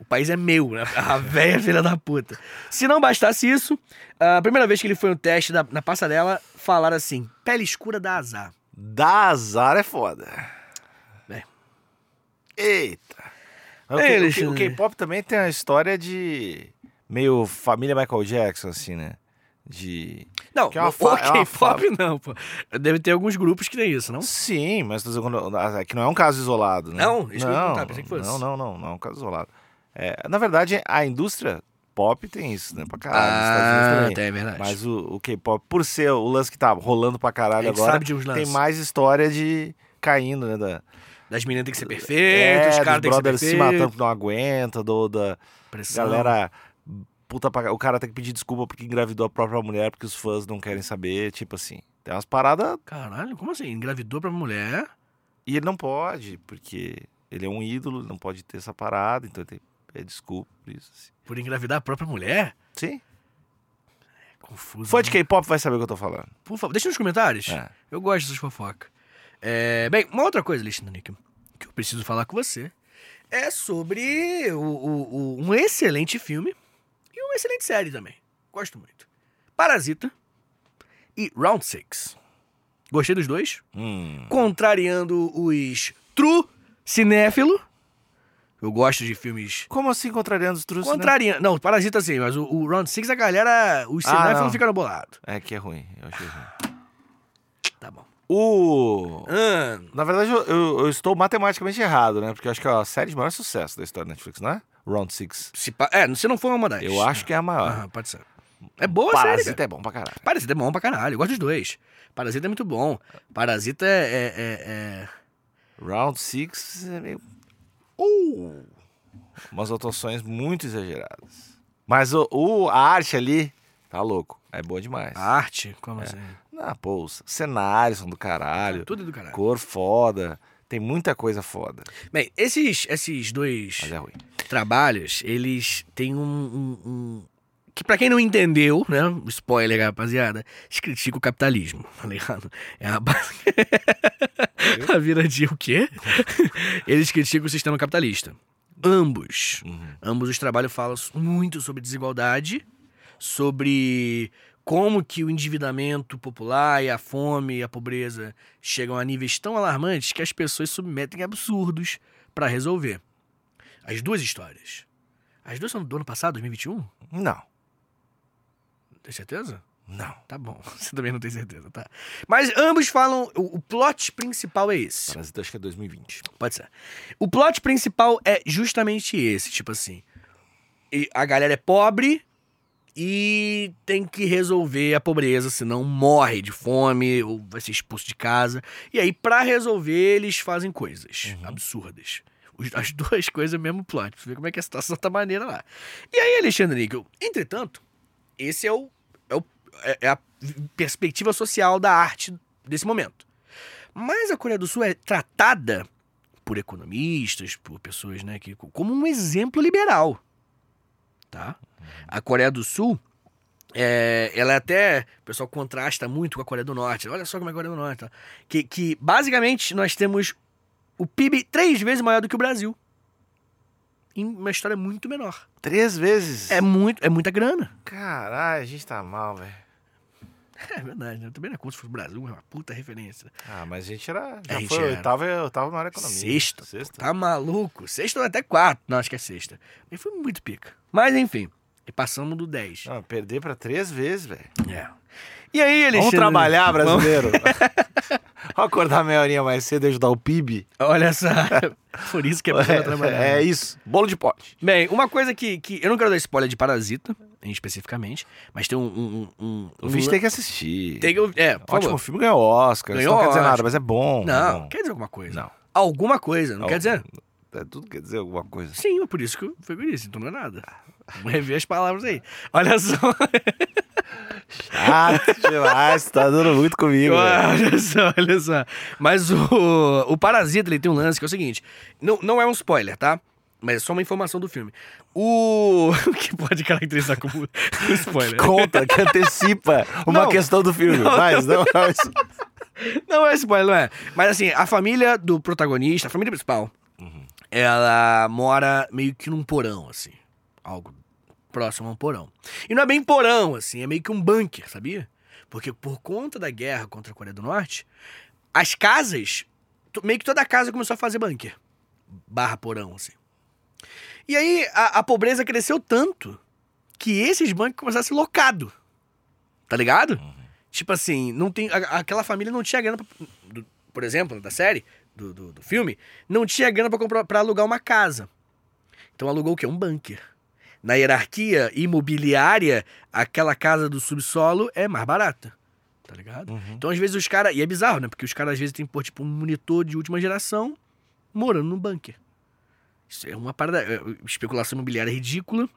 Speaker 2: O país é meu, né? A velha filha da puta. Se não bastasse isso, a primeira vez que ele foi no teste da- na passarela, falaram assim: pele escura dá azar.
Speaker 1: Dar azar é foda.
Speaker 2: É.
Speaker 1: Eita. O. K-pop também tem a história de meio família Michael Jackson, assim, né? De.
Speaker 2: Não,
Speaker 1: Que é uma
Speaker 2: o
Speaker 1: é
Speaker 2: K-pop não, pô. Deve ter alguns grupos que tem isso, não?
Speaker 1: Sim, mas ah, que não é um caso isolado, né?
Speaker 2: Não? Isso perguntar, pensei que fosse.
Speaker 1: Não, não, não, não é um caso isolado. É, na verdade, a indústria pop tem isso, né? Pra caralho.
Speaker 2: Ah, tem, é verdade.
Speaker 1: Mas o, o K-pop, por ser o lance que tá rolando pra caralho agora,
Speaker 2: sabe de uns
Speaker 1: tem mais história de caindo, né? Da,
Speaker 2: Das meninas tem que ser perfeito,
Speaker 1: é,
Speaker 2: os caras tem que ser
Speaker 1: brothers se matando que não aguenta, do, da
Speaker 2: Pressão.
Speaker 1: galera... Puta, pra- o cara tem que pedir desculpa porque engravidou a própria mulher porque os fãs não querem saber, tipo assim. Tem umas paradas
Speaker 2: Caralho, como assim? Engravidou pra mulher?
Speaker 1: E ele não pode, porque ele é um ídolo, não pode ter essa parada, então ele tem, é desculpa por isso. assim.
Speaker 2: Por engravidar a própria mulher?
Speaker 1: Sim.
Speaker 2: Confuso.
Speaker 1: Fã de
Speaker 2: né?
Speaker 1: K-pop vai saber o que eu tô falando.
Speaker 2: Por favor, deixa nos comentários.
Speaker 1: É.
Speaker 2: Eu gosto dessas fofocas. É, bem, uma outra coisa, Alexandre Nick, que eu preciso falar com você é sobre o- o- o- um excelente filme e uma excelente série também. Gosto muito. Parasita e Round Six. Gostei dos dois.
Speaker 1: Hum.
Speaker 2: Contrariando os true cinéfilo. Eu gosto de filmes
Speaker 1: Como assim contrariando os truques? né?
Speaker 2: contrariando. Não, Parasita sim, mas o, o Round Six a galera, os
Speaker 1: Ah,
Speaker 2: cinéfilos
Speaker 1: não.
Speaker 2: ficam no bolado.
Speaker 1: É que é ruim, eu achei ruim.
Speaker 2: Tá bom.
Speaker 1: O...
Speaker 2: Ah,
Speaker 1: Na verdade, eu, eu- eu estou matematicamente errado, né? Porque eu acho que é a série de maior sucesso da história da Netflix, não é? Round Six.
Speaker 2: se pa- É, se não for uma das.
Speaker 1: Eu acho que é a maior.
Speaker 2: Aham, pode ser. É boa a série,
Speaker 1: Parasita é bom pra caralho.
Speaker 2: Parasita é bom pra caralho. Eu gosto dos dois. Parasita é muito bom. Parasita é. é, é- é-
Speaker 1: Round Six é meio... Uh! Umas atuações muito exageradas. Mas o, o- a arte ali, tá louco. É boa demais.
Speaker 2: A arte? Como assim?
Speaker 1: Ah, pô, os cenários são do caralho.
Speaker 2: Tudo é do caralho.
Speaker 1: Cor foda. Tem muita coisa foda.
Speaker 2: Bem, esses, esses dois
Speaker 1: é
Speaker 2: trabalhos, eles têm um. um- um- Que pra quem não entendeu, né? Spoiler, rapaziada, eles criticam o capitalismo, tá ligado? É a base. a viradinha o quê? eles criticam o sistema capitalista. Ambos.
Speaker 1: Uhum.
Speaker 2: Ambos os trabalhos falam muito sobre desigualdade, sobre como que o endividamento popular e a fome e a pobreza chegam a níveis tão alarmantes que as pessoas submetem absurdos para resolver. As duas histórias. As duas são do ano passado, 2021?
Speaker 1: Não,
Speaker 2: Tem certeza?
Speaker 1: não.
Speaker 2: Tá bom, você também não tem certeza, tá? Mas ambos falam. O, o plot principal é esse.
Speaker 1: Parasita acho que é 2020.
Speaker 2: Pode ser. O plot principal é justamente esse, tipo assim. E a galera é pobre e tem que resolver a pobreza, senão morre de fome ou vai ser expulso de casa. E aí, pra resolver, eles fazem coisas absurdas. Os- As duas coisas é mesmo plot. Pra você ver como é que a situação tá maneira lá. E aí, Alexandre Níquel, entretanto, esse é o, é é- a perspectiva social da arte desse momento. Mas a Coreia do Sul é tratada por economistas, por pessoas, né, que como um exemplo liberal, tá? A Coreia do Sul, é, ela é até, o pessoal contrasta muito com a Coreia do Norte. Olha só como é a Coreia do Norte, tá? que, que basicamente nós temos o PIB três vezes maior do que o Brasil, em uma história muito menor.
Speaker 1: Três vezes?
Speaker 2: É muito, é muita grana.
Speaker 1: Caralho, a gente tá mal, velho.
Speaker 2: É verdade, né? Também não é como se fosse o Brasil, é uma puta referência.
Speaker 1: Ah, mas a gente era. Já
Speaker 2: A gente
Speaker 1: foi
Speaker 2: era.
Speaker 1: oitava, oitava maior economia.
Speaker 2: Sexta.
Speaker 1: Sexta.
Speaker 2: Tá maluco? Sexta ou até quatro. Não, acho que é sexta. E foi muito pica. Mas enfim, e passamos do 10.
Speaker 1: Não, perder pra três vezes, velho.
Speaker 2: É. E aí, Alexandre?
Speaker 1: Vamos trabalhar, brasileiro. Acordar meia horinha mais cedo e ajudar o PIB.
Speaker 2: Olha só. Por isso que é pra trabalhar.
Speaker 1: É isso. Bolo de pote.
Speaker 2: Bem, uma coisa que, que. Eu não quero dar spoiler de Parasita, especificamente, mas tem um. um, um
Speaker 1: O vídeo tem que assistir.
Speaker 2: tem que. É,
Speaker 1: Ótimo
Speaker 2: favor.
Speaker 1: filme ganhou Oscar.
Speaker 2: Ganhou
Speaker 1: não quer dizer
Speaker 2: Oscar.
Speaker 1: nada, mas é bom. é
Speaker 2: Não,
Speaker 1: bom.
Speaker 2: quer dizer alguma coisa.
Speaker 1: Não.
Speaker 2: Alguma coisa, não,
Speaker 1: Não.
Speaker 2: quer dizer?
Speaker 1: É, tudo quer dizer alguma coisa.
Speaker 2: Sim, por isso que eu- que disse, então não é nada. Vamos rever as palavras aí. Olha só.
Speaker 1: Chato demais, tá dando muito comigo. velho.
Speaker 2: olha só, olha só. Mas o, o Parasita, ele tem um lance que é o seguinte: não, não é um spoiler, tá? Mas é só uma informação do filme. O. o que pode caracterizar como um spoiler?
Speaker 1: Conta, que antecipa uma
Speaker 2: Não.
Speaker 1: questão do filme.
Speaker 2: Não,
Speaker 1: Mas não, mas...
Speaker 2: Não é spoiler, não é. Mas assim, a família do protagonista, a família principal, ela mora meio que num porão, assim. Algo próximo a um porão. E não é bem porão, assim, é meio que um bunker, sabia? Porque por conta da guerra contra a Coreia do Norte, as casas, meio que toda casa começou a fazer bunker. Barra porão, assim. E aí a, a pobreza cresceu tanto que esses bunkers começaram a ser locados. Tá ligado? Tipo assim, não tem, a- aquela família não tinha grana, pra, do- por exemplo, da série, do, do, do filme, não tinha grana pra, comprar, pra alugar uma casa. Então alugou o quê? Um bunker. Na hierarquia imobiliária, aquela casa do subsolo é mais barata. Tá ligado?
Speaker 1: Uhum.
Speaker 2: Então, às vezes, os caras. E é bizarro, né? Porque os caras, às vezes, têm pôr, tipo, um monitor de última geração morando num bunker. Isso é uma parada. é, Especulação imobiliária ridícula.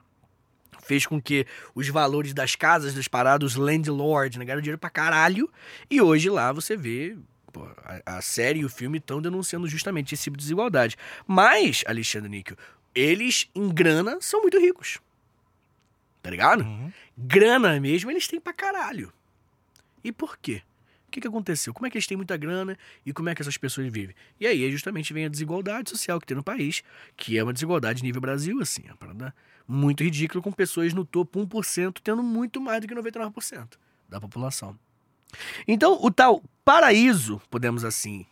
Speaker 2: Fez com que os valores né, das casas das paradas, os landlords, negaram dinheiro pra caralho. E hoje lá você vê pô, a, a série e o filme estão denunciando justamente esse tipo de desigualdade. Mas, Alexandre Níquel, eles, em grana, são muito ricos. Tá ligado?
Speaker 1: Uhum.
Speaker 2: Grana mesmo, eles têm pra caralho. E por quê? O que, que aconteceu? Como é que eles têm muita grana e como é que essas pessoas vivem? E aí, justamente, vem a desigualdade social que tem no país, que é uma desigualdade nível Brasil, assim, uma parada muito ridícula, com pessoas no topo 1% tendo muito mais do que 99% da população. Então, o tal paraíso, podemos assim,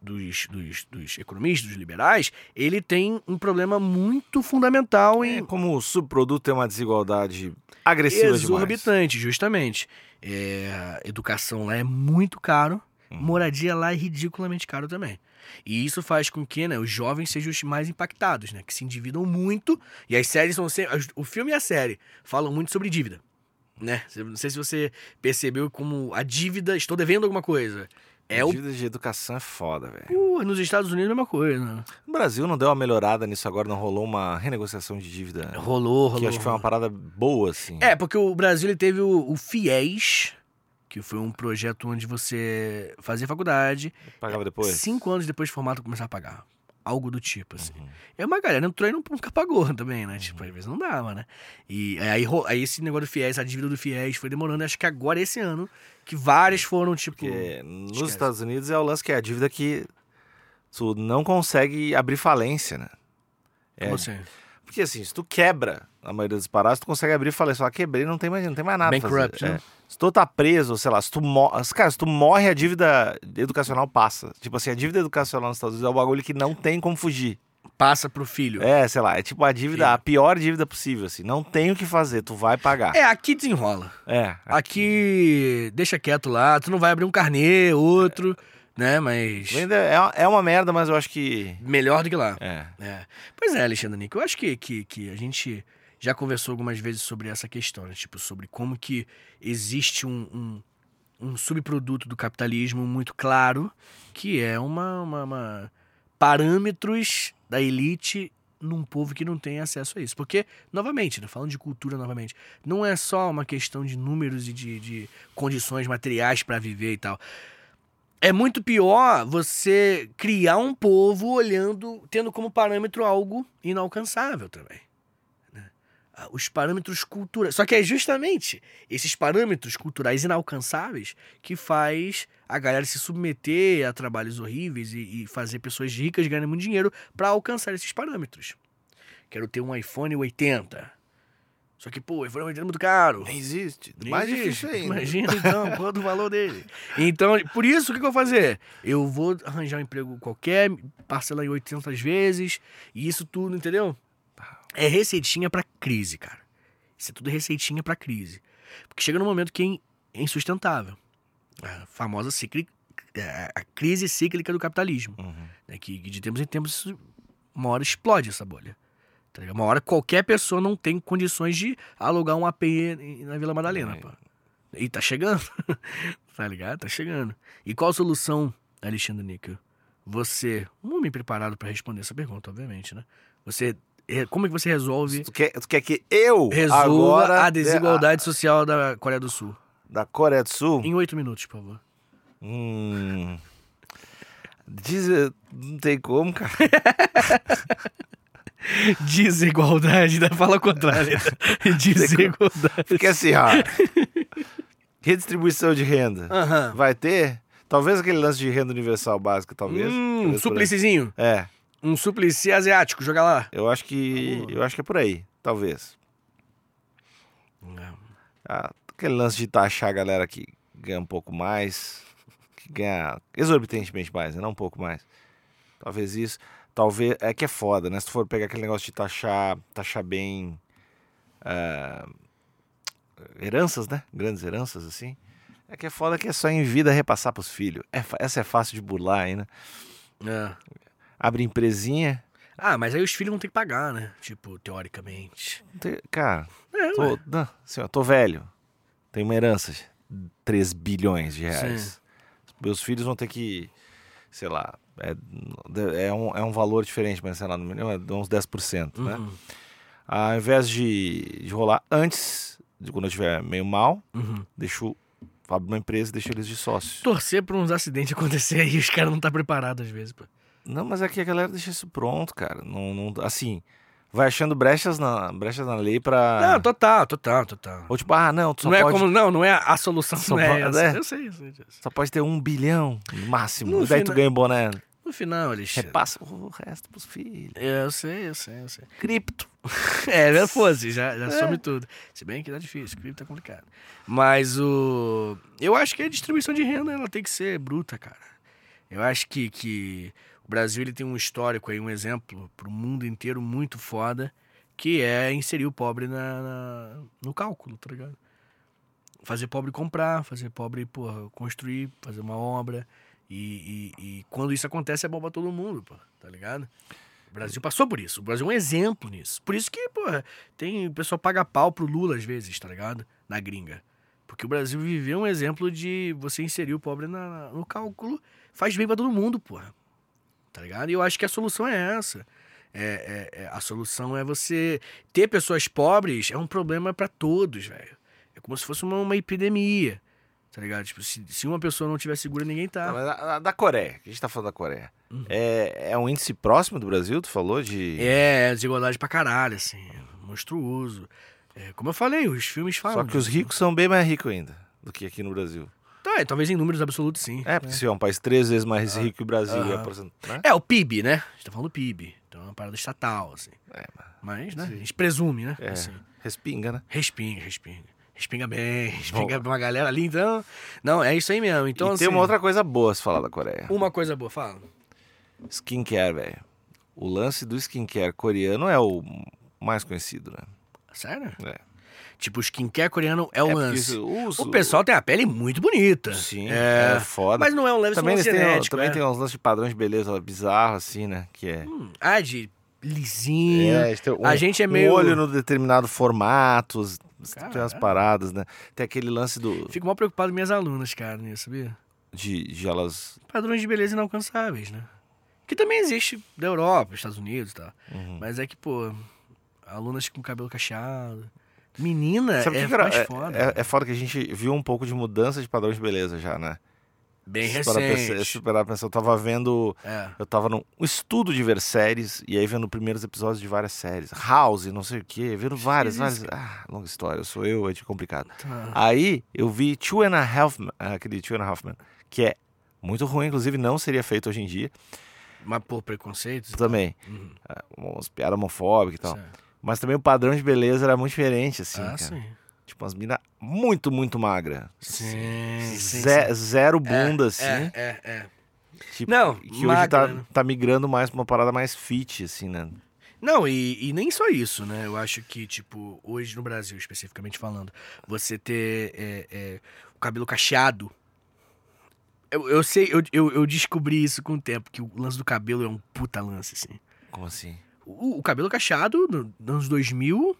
Speaker 2: dos, dos, dos economistas, dos liberais, ele tem um problema muito fundamental em
Speaker 1: É como o subproduto tem uma desigualdade agressiva demais.
Speaker 2: exorbitante, justamente. É, educação lá é muito caro,
Speaker 1: Hum.
Speaker 2: moradia lá é ridiculamente caro também. E isso faz com que né, os jovens sejam os mais impactados, né? Que se endividam muito. E as séries são sempre. O filme e a série falam muito sobre dívida. Né? Não sei se você percebeu como a dívida. Estou devendo alguma coisa. É o.
Speaker 1: Dívida de educação é foda, velho.
Speaker 2: Pô, nos Estados Unidos é a mesma coisa.
Speaker 1: No Brasil não deu uma melhorada nisso agora, não rolou uma renegociação de dívida.
Speaker 2: Rolou, rolou.
Speaker 1: Que eu acho que foi uma parada boa, assim.
Speaker 2: É, porque o Brasil ele teve o, o FIES, que foi um projeto onde você fazia faculdade,
Speaker 1: Pagava depois?
Speaker 2: cinco anos depois de formado começar a pagar. Algo do tipo, assim.
Speaker 1: Uhum.
Speaker 2: E uma galera entrou e não, nunca pagou também, né? Tipo, às vezes não dava, né? E aí, aí esse negócio do FIES, a dívida do FIES foi demorando, acho que agora esse ano, que várias foram, tipo...
Speaker 1: Porque nos
Speaker 2: esquece.
Speaker 1: Estados Unidos é o lance que é a dívida que tu não consegue abrir falência, né? É,
Speaker 2: Como assim?
Speaker 1: Porque assim, se tu quebra a maioria dos parados, tu consegue abrir e falar só quebrei, não tem mais, não tem mais nada
Speaker 2: Bankrupt, né?
Speaker 1: É. Se tu tá preso, sei lá, se tu morre. Cara, se tu morre, a dívida educacional passa. Tipo assim, a dívida educacional nos Estados Unidos é um bagulho que não tem como fugir.
Speaker 2: Passa pro filho.
Speaker 1: É, sei lá, é tipo a dívida,
Speaker 2: Filho.
Speaker 1: a pior dívida possível, assim. Não tem o que fazer, tu vai pagar.
Speaker 2: É, aqui desenrola.
Speaker 1: É.
Speaker 2: Aqui, deixa quieto lá, tu não vai abrir um carnê, outro, né? Mas
Speaker 1: Ainda É, uma- é uma merda, mas eu acho que.
Speaker 2: melhor do que lá.
Speaker 1: É.
Speaker 2: É. Pois é, Alexandre Nico, eu acho que, que, que a gente já conversou algumas vezes sobre essa questão, né? Tipo, sobre como que existe um, um, um subproduto do capitalismo muito claro, que é uma, uma, uma- parâmetros da elite num povo que não tem acesso a isso. Porque, novamente, né, falando de cultura novamente, não é só uma questão de números e de, de condições materiais para viver e tal. É muito pior você criar um povo olhando, tendo como parâmetro algo inalcançável também. né? Ah, Os parâmetros culturais. Só que é justamente esses parâmetros culturais inalcançáveis que faz a galera se submeter a trabalhos horríveis e, e fazer pessoas ricas ganhando muito dinheiro para alcançar esses parâmetros. Quero ter um iPhone 80. Só que, pô, o iPhone 80 é muito caro.
Speaker 1: Nem existe.
Speaker 2: Nem
Speaker 1: Mais
Speaker 2: existe.
Speaker 1: difícil ainda.
Speaker 2: Imagina então, quanto o valor dele. Então, por isso, o que eu vou fazer? Eu vou arranjar um emprego qualquer, parcelar em 800 vezes, e isso tudo, entendeu? É receitinha pra crise, cara. Isso é tudo receitinha pra crise. Porque chega num momento que é é insustentável. A famosa é, a crise cíclica do capitalismo.
Speaker 1: Uhum.
Speaker 2: né? Que de tempos em tempos, uma hora explode essa bolha. Tá? Uma hora qualquer pessoa não tem condições de alugar um AP na Vila Madalena,
Speaker 1: É.
Speaker 2: pô. E tá chegando. tá ligado? Tá chegando. E qual a solução, Alexandre Níquel? Você, um homem preparado pra responder essa pergunta, obviamente, né? Você, re- como é que você resolve,
Speaker 1: Tu quer, tu quer que eu
Speaker 2: resolva
Speaker 1: agora
Speaker 2: a desigualdade social da Coreia do Sul?
Speaker 1: da Coreia do Sul?
Speaker 2: Em oito minutos, por favor.
Speaker 1: Hum. Diz, não tem como, cara.
Speaker 2: Desigualdade, da fala contrária. Desigualdade.
Speaker 1: Porque assim, ó. Redistribuição de renda.
Speaker 2: Aham.
Speaker 1: Vai ter? Talvez aquele lance de renda universal básica, talvez.
Speaker 2: Hum,
Speaker 1: Talvez por aí.
Speaker 2: suplicizinho.
Speaker 1: É,
Speaker 2: Um suplici asiático, joga lá.
Speaker 1: eu acho que. Eu acho que é por aí. Talvez. Ah, aquele lance de taxar a galera que ganha um pouco mais. Que ganha exorbitantemente mais, né? Não um pouco mais. Talvez isso. Talvez. É que é foda, né? Se tu for pegar aquele negócio de taxar, taxar bem. ah, heranças, né? Grandes heranças, assim. É que é foda que é só em vida repassar pros filhos. É essa é fácil de burlar ainda.
Speaker 2: É.
Speaker 1: Abre empresinha.
Speaker 2: Ah, mas aí os filhos vão ter que pagar, né? Tipo, teoricamente.
Speaker 1: te- Cara,
Speaker 2: É,
Speaker 1: tô, não, assim, ó, tô velho. Tenho uma herança de 3 bilhões de reais. Meus filhos vão ter que, sei lá, é, é, um, é um valor diferente, mas sei lá, no mínimo é uns 10%, né?
Speaker 2: Uhum,
Speaker 1: Ao invés de, de rolar antes, de quando eu estiver meio mal,
Speaker 2: uhum.
Speaker 1: deixo abre uma empresa e deixa eles de sócios.
Speaker 2: Torcer pra uns acidentes acontecer aí, os caras não tá preparado às vezes, pô.
Speaker 1: Não, mas é que a galera deixa isso pronto, cara. Não, não, assim, vai achando brechas na, brechas na lei pra.
Speaker 2: Não, total, total, total.
Speaker 1: Ou tipo, ah, não, tu só
Speaker 2: não
Speaker 1: pode.
Speaker 2: é como, não, não é a solução,
Speaker 1: Só
Speaker 2: não é
Speaker 1: pode- é.
Speaker 2: Eu sei, eu sei disso.
Speaker 1: Só pode ter um bilhão no máximo.
Speaker 2: No
Speaker 1: e daí tu
Speaker 2: final-
Speaker 1: ganha um boné.
Speaker 2: No final, Alexandre.
Speaker 1: Repassa o resto pros filhos.
Speaker 2: É, Eu sei, eu sei, eu sei.
Speaker 1: Cripto.
Speaker 2: É, já fosse, já, já
Speaker 1: É.
Speaker 2: some tudo. Se bem que tá difícil, cripto tá complicado. Mas o. Eu acho que a distribuição de renda ela tem que ser bruta, cara. Eu acho que, que o Brasil ele tem um histórico aí, um exemplo pro mundo inteiro muito foda, que é inserir o pobre na, na- no cálculo, tá ligado? Fazer pobre comprar, fazer pobre, porra, construir, fazer uma obra. E, e- e quando isso acontece é bom pra todo mundo, pô, tá ligado? O Brasil passou por isso. O Brasil é um exemplo nisso. Por isso que, porra, tem. O pessoal paga pau pro Lula às vezes, tá ligado? Na gringa. Porque o Brasil viveu um exemplo de você inserir o pobre na- no cálculo. Faz bem pra todo mundo, porra. Tá ligado? E eu acho que a solução é essa. É, é- é- a solução é você ter pessoas pobres é um problema pra todos, velho. É como se fosse uma, uma epidemia. Tá ligado? Tipo, se, se uma pessoa não tiver segura, ninguém
Speaker 1: Tá, mas da, da Coreia, que a gente tá falando da Coreia.
Speaker 2: Uhum.
Speaker 1: É, é um índice próximo do Brasil, tu falou? De.
Speaker 2: É, desigualdade pra caralho, assim. Monstruoso. É, como eu falei, os filmes falam.
Speaker 1: Só que os ricos são bem mais ricos ainda do que aqui no Brasil.
Speaker 2: Tá, é, talvez em números absolutos, sim.
Speaker 1: É, porque se é um país três vezes mais rico que o Brasil, porcent- né?
Speaker 2: É, o PIB, né? A gente tá falando do PIB. Então é uma parada estatal, assim.
Speaker 1: É, mas-
Speaker 2: Mas, né? A gente presume, né?
Speaker 1: é,
Speaker 2: Assim.
Speaker 1: respinga, né?
Speaker 2: Respinga, respinga. Respinga bem, respinga pra uma galera ali, então. Não, é isso aí mesmo. Então,
Speaker 1: e
Speaker 2: assim,
Speaker 1: tem uma outra coisa boa se falar da Coreia.
Speaker 2: uma coisa boa, fala.
Speaker 1: Skincare, velho. O lance do skincare coreano é o mais conhecido, né?
Speaker 2: Sério?
Speaker 1: É.
Speaker 2: Tipo, o skincare coreano é o
Speaker 1: É
Speaker 2: lance.
Speaker 1: os-
Speaker 2: O pessoal tem a pele muito bonita.
Speaker 1: Sim,
Speaker 2: É.
Speaker 1: é, foda.
Speaker 2: Mas não é um leve
Speaker 1: também eles têm,
Speaker 2: genético,
Speaker 1: também
Speaker 2: é.
Speaker 1: tem uns lances de padrões de beleza bizarro, assim, né? Que é.
Speaker 2: Hum, ah, de lisinho.
Speaker 1: É, um,
Speaker 2: A gente é
Speaker 1: um
Speaker 2: meio-
Speaker 1: olho no determinado formato, tem umas paradas, né? Tem aquele lance do
Speaker 2: Fico mal preocupado com minhas alunas, cara, nisso, sabia?
Speaker 1: de, de elas.
Speaker 2: Padrões de beleza inalcançáveis, né? Que também existe da Europa, Estados Unidos e tal.
Speaker 1: Uhum.
Speaker 2: Mas é que, pô, alunas com cabelo cacheado. Menina
Speaker 1: Sabe
Speaker 2: é
Speaker 1: que era-
Speaker 2: mais
Speaker 1: é,
Speaker 2: foda.
Speaker 1: é, é foda que a gente viu um pouco de mudança de padrões de beleza já, né?
Speaker 2: Bem
Speaker 1: Se
Speaker 2: recente.
Speaker 1: pra pensar, eu tava vendo.
Speaker 2: É.
Speaker 1: Eu tava num estudo de ver séries, e aí vendo primeiros episódios de várias séries. House, não sei o quê, vendo várias, várias. Ah, longa história, sou eu, é de complicado.
Speaker 2: Tá.
Speaker 1: Aí eu vi Two and a Half aquele Two and a Half Men, que é muito ruim, inclusive não seria feito hoje em dia
Speaker 2: Mas por preconceitos.
Speaker 1: também.
Speaker 2: Uhum.
Speaker 1: Ah, Umas piadas homofóbicas e tal.
Speaker 2: Certo.
Speaker 1: Mas também o padrão de beleza era muito diferente, assim,
Speaker 2: ah,
Speaker 1: cara.
Speaker 2: sim.
Speaker 1: Tipo, umas minas muito, muito magra.
Speaker 2: Sim, sim,
Speaker 1: Ze-
Speaker 2: sim.
Speaker 1: Zero bunda, assim.
Speaker 2: É, é, é.
Speaker 1: Tipo,
Speaker 2: Não,
Speaker 1: que hoje
Speaker 2: magra,
Speaker 1: tá,
Speaker 2: né?
Speaker 1: tá migrando mais pra uma parada mais fit, assim, né?
Speaker 2: Não, e, e nem só isso, né? Eu acho que, tipo, hoje no Brasil, especificamente falando, você ter é, é, o cabelo cacheado. Eu, eu sei, eu, eu, eu descobri isso com o tempo, que o lance do cabelo é um puta lance, assim.
Speaker 1: Como assim?
Speaker 2: O, o cabelo cacheado, no- nos anos 2000,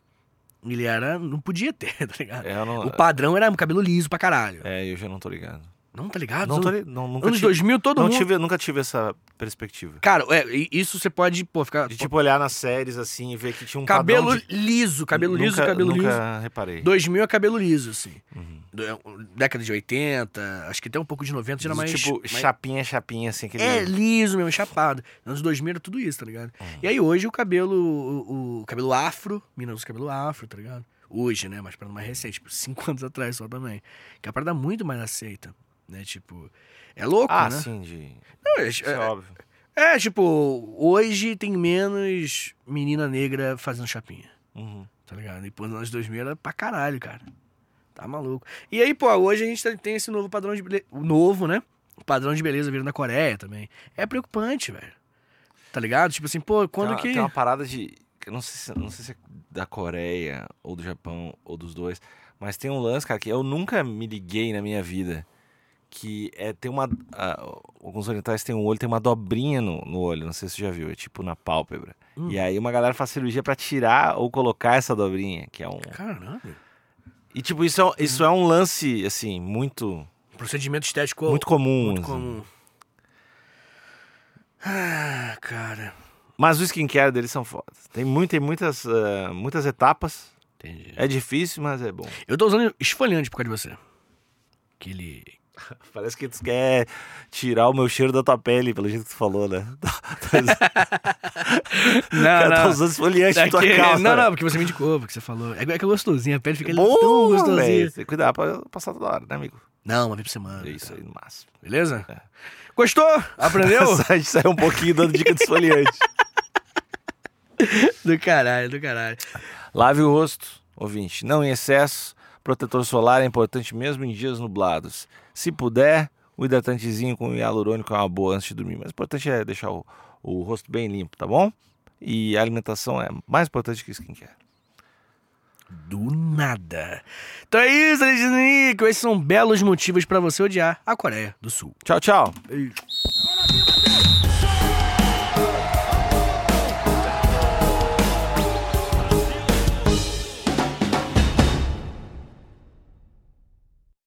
Speaker 2: ele era. Não podia ter, tá ligado?
Speaker 1: É, não,
Speaker 2: O padrão era um cabelo liso pra caralho.
Speaker 1: é, eu já não tô ligado.
Speaker 2: Não, tá ligado?
Speaker 1: Não tô não, nunca
Speaker 2: anos
Speaker 1: tive,
Speaker 2: 2000, todo
Speaker 1: não
Speaker 2: mundo.
Speaker 1: tive, nunca tive essa perspectiva.
Speaker 2: Cara, é, isso você pode, pô, ficar.
Speaker 1: De tipo olhar nas séries assim e ver que tinha um
Speaker 2: cabelo
Speaker 1: de...
Speaker 2: liso, cabelo liso,
Speaker 1: nunca,
Speaker 2: cabelo liso.
Speaker 1: Nunca reparei.
Speaker 2: 2000 é cabelo liso, assim.
Speaker 1: Uhum.
Speaker 2: Do- Década de 80, acho que até um pouco de 90 já era mais.
Speaker 1: tipo,
Speaker 2: mais-
Speaker 1: chapinha, chapinha, assim, aquele...
Speaker 2: É, liso mesmo, chapado. Anos 2000 era tudo isso, tá ligado?
Speaker 1: Uhum.
Speaker 2: E aí hoje o cabelo, o, o cabelo afro, mina usa cabelo afro, tá ligado? Hoje, né? Mas para mais recente, tipo, cinco anos atrás só também. Que é a parada muito mais aceita, né? Tipo, é louco,
Speaker 1: Ah,
Speaker 2: né?
Speaker 1: sim, de...
Speaker 2: Não, é,
Speaker 1: Isso é,
Speaker 2: é,
Speaker 1: óbvio.
Speaker 2: é, tipo, hoje tem menos menina negra fazendo chapinha.
Speaker 1: Uhum.
Speaker 2: tá ligado? E pô, nos anos 2000 era pra caralho, cara. Tá maluco. E aí, pô, hoje a gente tá- tem esse novo padrão de beleza. Novo, né? O padrão de beleza vindo da Coreia também. É preocupante, velho. Tá ligado? Tipo assim, pô, quando
Speaker 1: tem, uma-
Speaker 2: que.
Speaker 1: tem uma parada de... Não sei, se, não sei se é da Coreia, ou do Japão, ou dos dois, mas tem um lance, cara, que eu nunca me liguei na minha vida, que é, tem uma... ah, alguns orientais têm um olho, tem uma dobrinha no, no olho, não sei se você já viu, é tipo na pálpebra.
Speaker 2: Hum.
Speaker 1: E aí uma galera faz cirurgia pra tirar ou colocar essa dobrinha, que é um...
Speaker 2: Caramba.
Speaker 1: E tipo, isso é, isso é um lance, assim, muito,
Speaker 2: Procedimento estético
Speaker 1: muito comum.
Speaker 2: muito
Speaker 1: assim.
Speaker 2: comum. Ah, cara.
Speaker 1: Mas o skincare deles são fodas. Tem, muito, tem muitas, ah, muitas etapas.
Speaker 2: Entendi.
Speaker 1: É difícil, mas é bom.
Speaker 2: Eu tô usando esfoliante por causa de você. Aquele.
Speaker 1: Parece que tu quer tirar o meu cheiro da tua pele, pelo jeito que tu falou, né?
Speaker 2: Não,
Speaker 1: Cara, tá usando esfoliante na tua calça.
Speaker 2: Não, não, porque você me indicou, porque você falou. É, é que é gostosinho, a pele fica
Speaker 1: Bom,
Speaker 2: tão gostosinha.
Speaker 1: velho. Tem que cuidar pra passar toda hora, né, amigo?
Speaker 2: Não, uma vez por semana.
Speaker 1: É isso aí, no máximo.
Speaker 2: Beleza?
Speaker 1: É.
Speaker 2: Gostou? Aprendeu?
Speaker 1: A gente saiu um pouquinho dando dica de esfoliante.
Speaker 2: do caralho, do caralho.
Speaker 1: Lave o rosto, ouvinte, não em excesso. Protetor solar é importante mesmo em dias nublados. Se puder, o hidratantezinho com hialurônico é uma boa antes de dormir. Mas o importante é deixar o, o rosto bem limpo, tá bom? E a alimentação é mais importante que skincare.
Speaker 2: Do nada. Então é isso, Alexandre. Esses são belos motivos pra você odiar a Coreia do Sul.
Speaker 1: Tchau, tchau.
Speaker 2: Beijo.